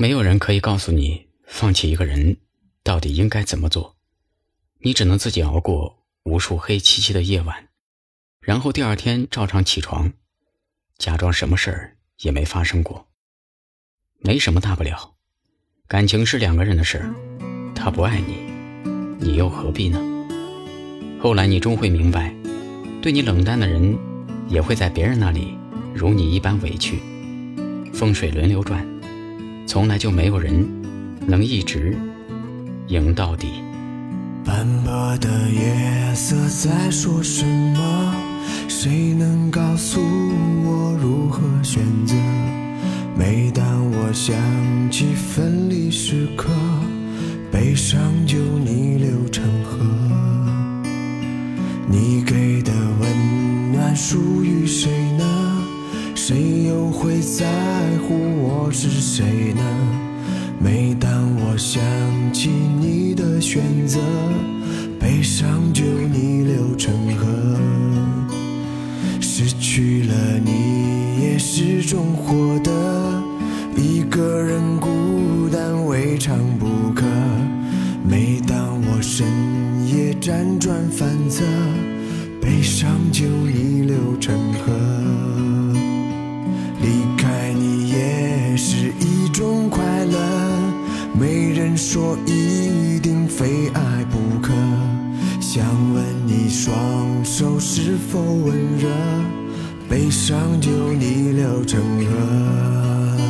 没有人可以告诉你放弃一个人到底应该怎么做，你只能自己熬过无数黑漆漆的夜晚，然后第二天照常起床，假装什么事儿也没发生过。没什么大不了，感情是两个人的事儿，他不爱你，你又何必呢？后来你终会明白，对你冷淡的人，也会在别人那里如你一般委屈。风水轮流转。从来就没有人能一直赢到底。斑驳的夜色在说什么？谁能告诉我如何选择？每当我想起分离时刻，悲伤就逆流成河。你给的温暖属于谁呢？谁又会在乎我是谁呢？每当我想起你的选择，悲伤就逆流成河。失去了你也是种获得，一个人孤单未尝不可。每当我深夜辗转反侧，说一定非爱不可。想问你双手是否温热，悲伤就逆流成河。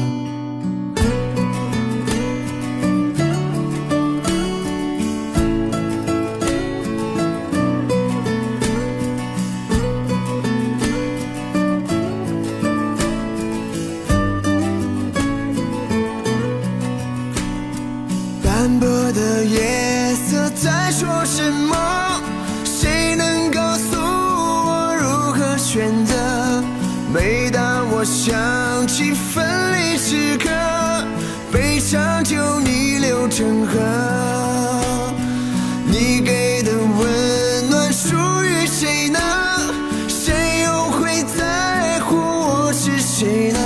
什么？谁能告诉我如何选择？每当我想起分离时刻，悲伤就逆流成河。你给的温暖属于谁呢？谁又会在乎我是谁呢？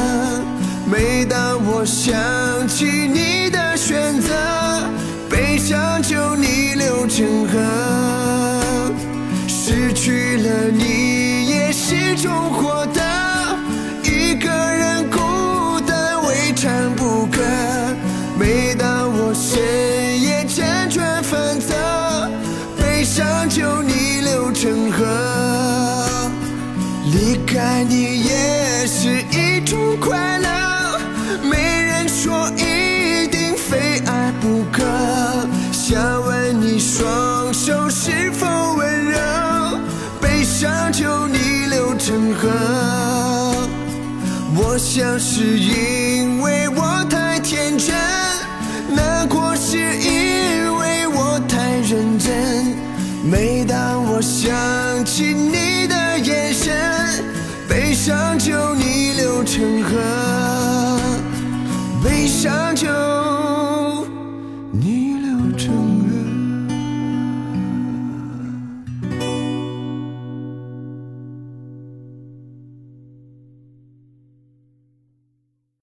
每当我想起你去了你也是种获得，一个人孤单未尝不可。每当我深夜辗转反侧，悲伤就逆流成河。离开你也是一种快乐，没人说一就逆流成河。我想是因为我太天真，难过是因为我太认真。每当我想起你的眼神，悲伤就逆流成河，悲伤就。